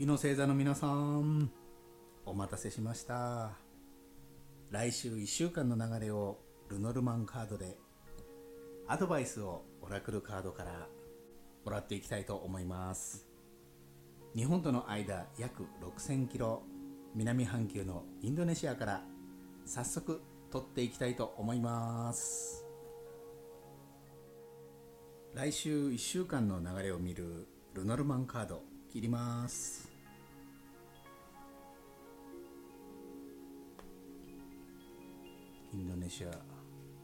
湯の星座の皆さんお待たせしました。来週1週間の流れをルノルマンカードでアドバイスをオラクルカードからもらっていきたいと思います。日本との間約6000キロ南半球のインドネシアから早速取っていきたいと思います。来週1週間の流れを見るルノルマンカード切ります。ンネシア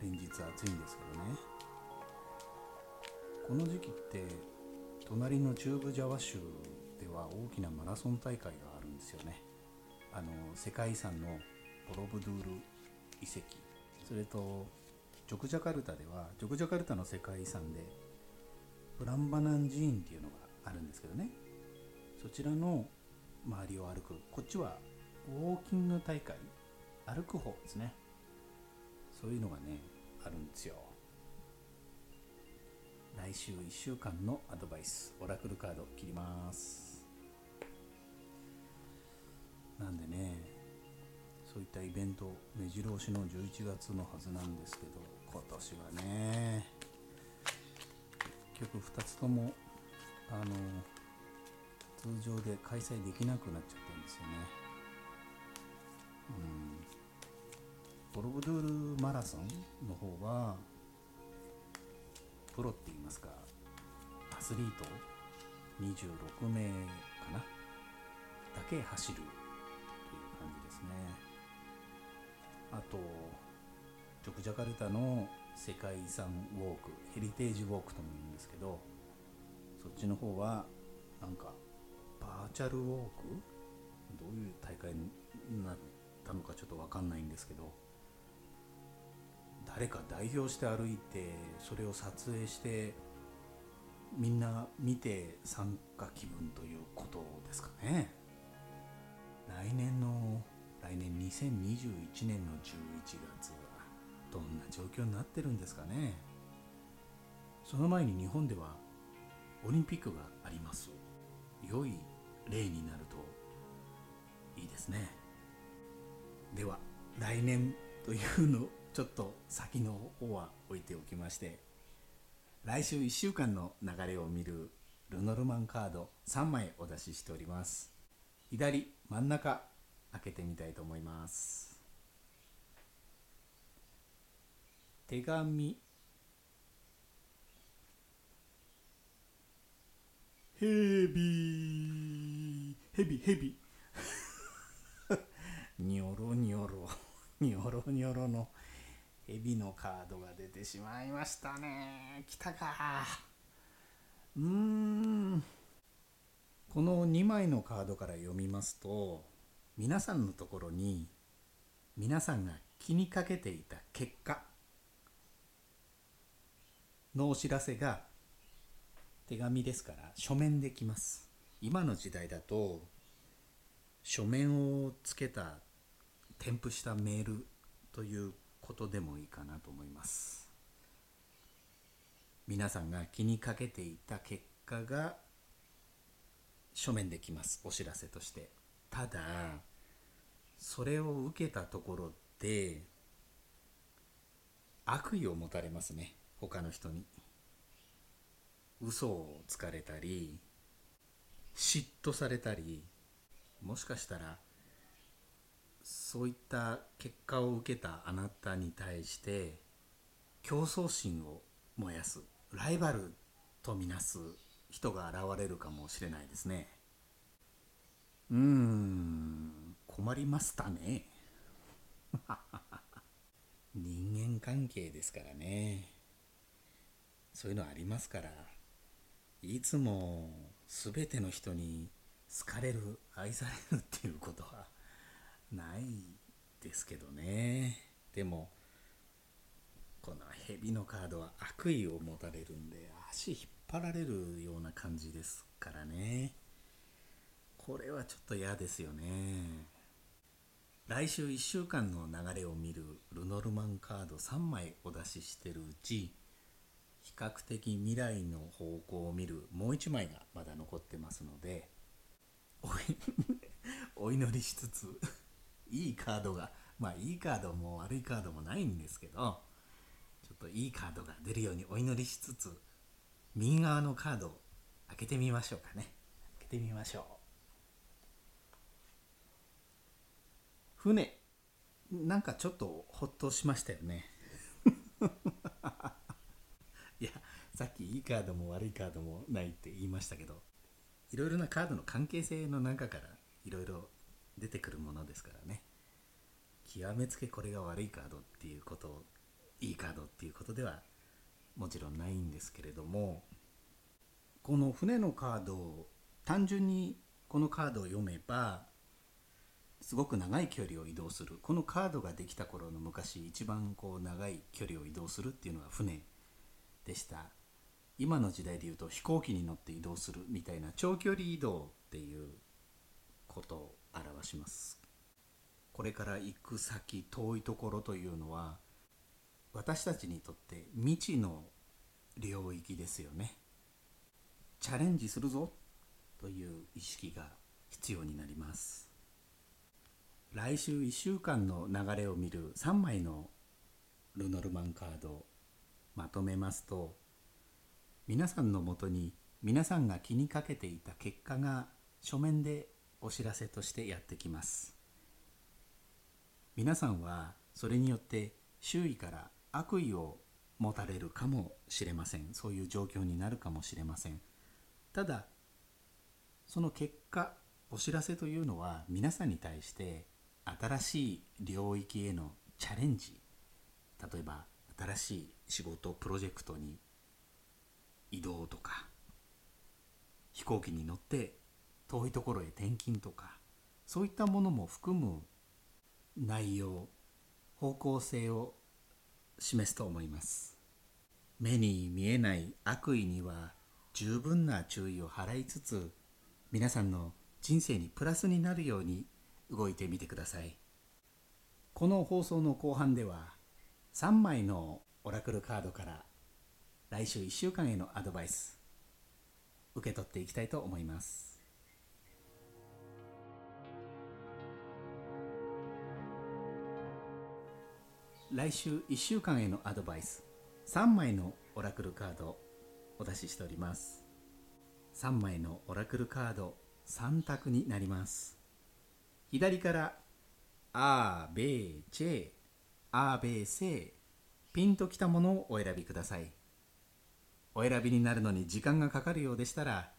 連日暑いんですけどね。この時期って隣の中部ジャワ州では大きなマラソン大会があるんですよね。あの世界遺産のボロブドゥール遺跡。それとジョクジャカルタではジョクジャカルタの世界遺産でブランバナン寺院っていうのがあるんですけどね。そちらの周りを歩く。こっちはウォーキング大会。歩く方ですね。そういうのがねあるんですよ。来週1週間のアドバイスオラクルカード切ります。なんでねそういったイベント目白押しの11月のはずなんですけど今年はね結局2つともあの通常で開催できなくなっちゃったんですよね。うん。ボロブドゥールマラソンの方はプロって言いますかアスリート26名かな？だけ走るという感じですね。あとジョクジャカルタの世界遺産ウォークヘリテージウォークとも言うんですけどそっちの方はなんかバーチャルウォーク？どういう大会になったのかちょっと分かんないんですけど誰か代表して歩いてそれを撮影してみんな見て参加気分ということですかね。来年の来年2021年の11月はどんな状況になってるんですかね。その前に日本ではオリンピックがあります。良い例になるといいですね。では来年というのちょっと先の方は置いておきまして来週1週間の流れを見るルノルマンカード3枚お出ししております。左真ん中開けてみたいと思います。手紙。ヘビヘビヘビ ニョロニョロ。ニョロニョロのヘビのカードが出てしまいましたね。来たか。うーん。この2枚のカードから読みますと皆さんのところに皆さんが気にかけていた結果のお知らせが手紙ですから書面できます。今の時代だと書面をつけた添付したメールということでもいいかなと思います。皆さんが気にかけていた結果が書面できます。お知らせとして。ただそれを受けたところで悪意を持たれますね。他の人に。嘘をつかれたり嫉妬されたりもしかしたらそういった結果を受けたあなたに対して競争心を燃やすライバルとみなす人が現れるかもしれないですね。うーん困りましたね。人間関係ですからね。そういうのありますからいつも全ての人に好かれる愛されるっていうことはないですけどね。でもこの蛇のカードは悪意を持たれるんで足引っ張られるような感じですからね。これはちょっと嫌ですよね。来週1週間の流れを見るルノルマンカード3枚お出ししてるうち比較的未来の方向を見るもう1枚がまだ残ってますので お祈りしつついいカードがまあいいカードも悪いカードもないんですけどちょっといいカードが出るようにお祈りしつつ右側のカードを開けてみましょうかね。開けてみましょう。船なんかちょっとほっとしましたよね。いやさっきいいカードも悪いカードもないって言いましたけどいろいろなカードの関係性の中からいろいろ出てくるものですからね。極めつけこれが悪いカードっていうこといいカードっていうことではもちろんないんですけれどもこの船のカードを単純にこのカードを読めばすごく長い距離を移動する。このカードができた頃の昔一番こう長い距離を移動するっていうのが船でした。今の時代でいうと飛行機に乗って移動するみたいな長距離移動っていうします。これから行く先遠いところというのは私たちにとって未知の領域ですよね。チャレンジするぞという意識が必要になります。来週1週間の流れを見る3枚のルノルマンカードまとめますと皆さんのもとに皆さんが気にかけていた結果が書面でお知らせとしてやってきます。皆さんはそれによって周囲から悪意を持たれるかもしれません。そういう状況になるかもしれません。ただその結果お知らせというのは皆さんに対して新しい領域へのチャレンジ。例えば新しい仕事プロジェクトに移動とか飛行機に乗って遠いところへ転勤とかそういったものも含む内容方向性を示すと思います。目に見えない悪意には十分な注意を払いつつ皆さんの人生にプラスになるように動いてみてください。この放送の後半では3枚のオラクルカードから来週1週間へのアドバイス受け取っていきたいと思います。来週1週間へのアドバイス。3枚のオラクルカードをお出ししております。3枚のオラクルカード3択になります。左から「あーべーチェあーべーせー」ピンときたものをお選びください。お選びになるのに時間がかかるようでしたら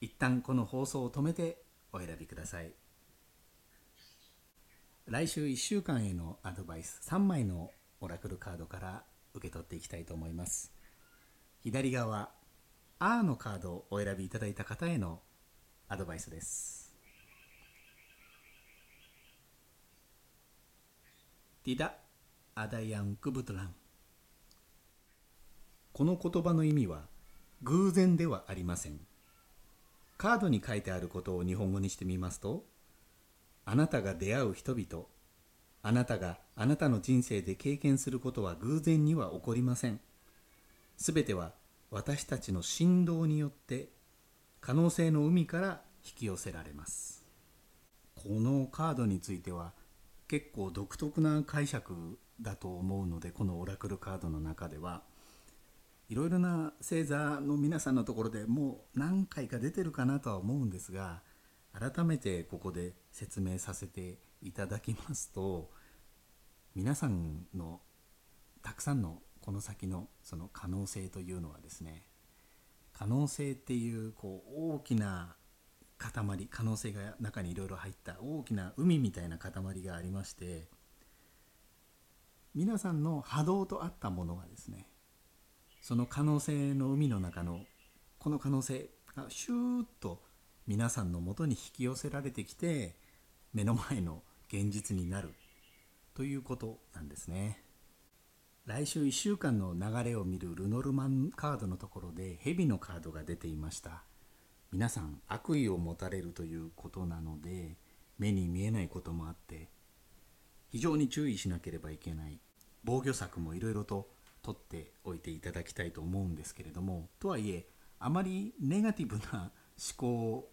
一旦この放送を止めてお選びください。来週1週間へのアドバイス3枚のオラクルカードから受け取っていきたいと思います。左側「あ」のカードをお選びいただいた方へのアドバイスです。ティダ・アダヤン・クブトラン。この言葉の意味は偶然ではありません。カードに書いてあることを日本語にしてみますとあなたが出会う人々あなたがあなたの人生で経験することは偶然には起こりません。すべては私たちの振動によって可能性の海から引き寄せられます。このカードについては結構独特な解釈だと思うのでこのオラクルカードの中ではいろいろな星座の皆さんのところでもう何回か出てるかなとは思うんですが改めてここで説明させていただきますと皆さんのたくさんのこの先のその可能性というのはですね可能性っていうこう大きな塊可能性が中にいろいろ入った大きな海みたいな塊がありまして皆さんの波動と合ったものがですねその可能性の海の中のこの可能性がシューッと皆さんのもとに引き寄せられてきて目の前の現実になる。ということなんですね。来週1週間の流れを見るルノルマンカードのところで蛇のカードが出ていました。皆さん悪意を持たれるということなので目に見えないこともあって非常に注意しなければいけない。防御策もいろいろと取っておいていただきたいと思うんですけれどもとはいえあまりネガティブな思考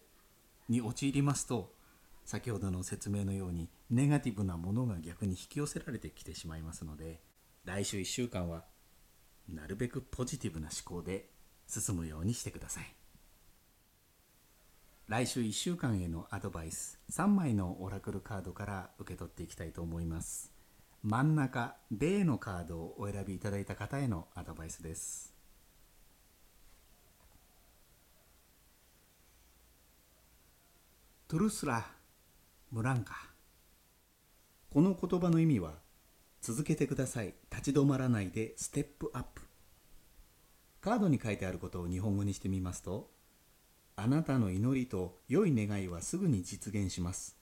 に陥りますと先ほどの説明のようにネガティブなものが逆に引き寄せられてきてしまいますので来週1週間はなるべくポジティブな思考で進むようにしてください。来週1週間へのアドバイス3枚のオラクルカードから受け取っていきたいと思います。真ん中米のカードをお選びいただいた方へのアドバイスです。トゥルスラ・ムランカこの言葉の意味は続けてください。立ち止まらないでステップアップ。カードに書いてあることを日本語にしてみますとあなたの祈りと良い願いはすぐに実現します。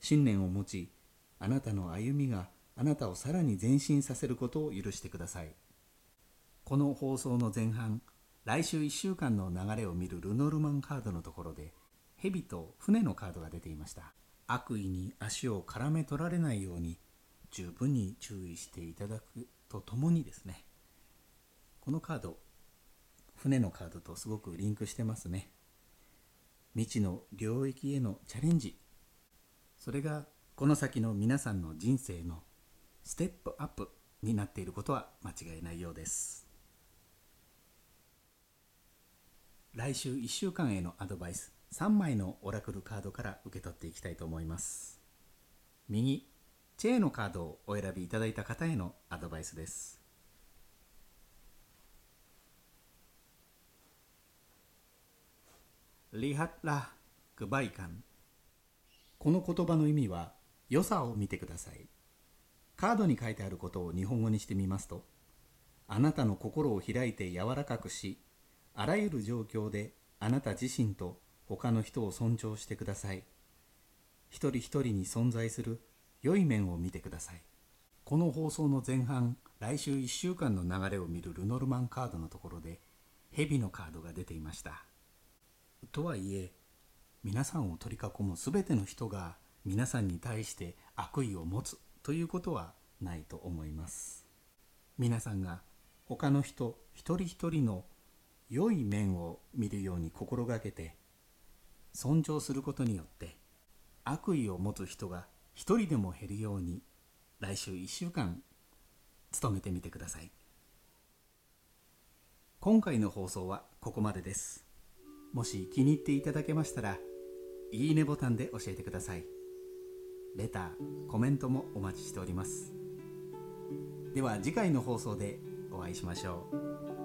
信念を持ちあなたの歩みがあなたをさらに前進させることを許してください。この放送の前半来週1週間の流れを見るルノルマンカードのところで蛇と船のカードが出ていました。悪意に足を絡め取られないように十分に注意していただくとともにですね。このカード船のカードとすごくリンクしてますね。未知の領域へのチャレンジ。それがこの先の皆さんの人生のステップアップになっていることは間違いないようです。来週1週間へのアドバイス。3枚のオラクルカードから受け取っていきたいと思います。右チェーのカードをお選びいただいた方へのアドバイスです。リハッラ・グバイカン。この言葉の意味は良さを見てください。カードに書いてあることを日本語にしてみますとあなたの心を開いて柔らかくしあらゆる状況であなた自身と他の人を尊重してください。一人一人に存在する良い面を見てください。この放送の前半来週1週間の流れを見るルノルマンカードのところで蛇のカードが出ていました。とはいえ皆さんを取り囲む全ての人が皆さんに対して悪意を持つということはないと思います。皆さんが他の人一人一人の良い面を見るように心がけて尊重することによって悪意を持つ人が一人でも減るように来週1週間努めてみてください。今回の放送はここまでです。もし気に入っていただけましたらいいねボタンで教えてください。レターコメントもお待ちしております。では次回の放送でお会いしましょう。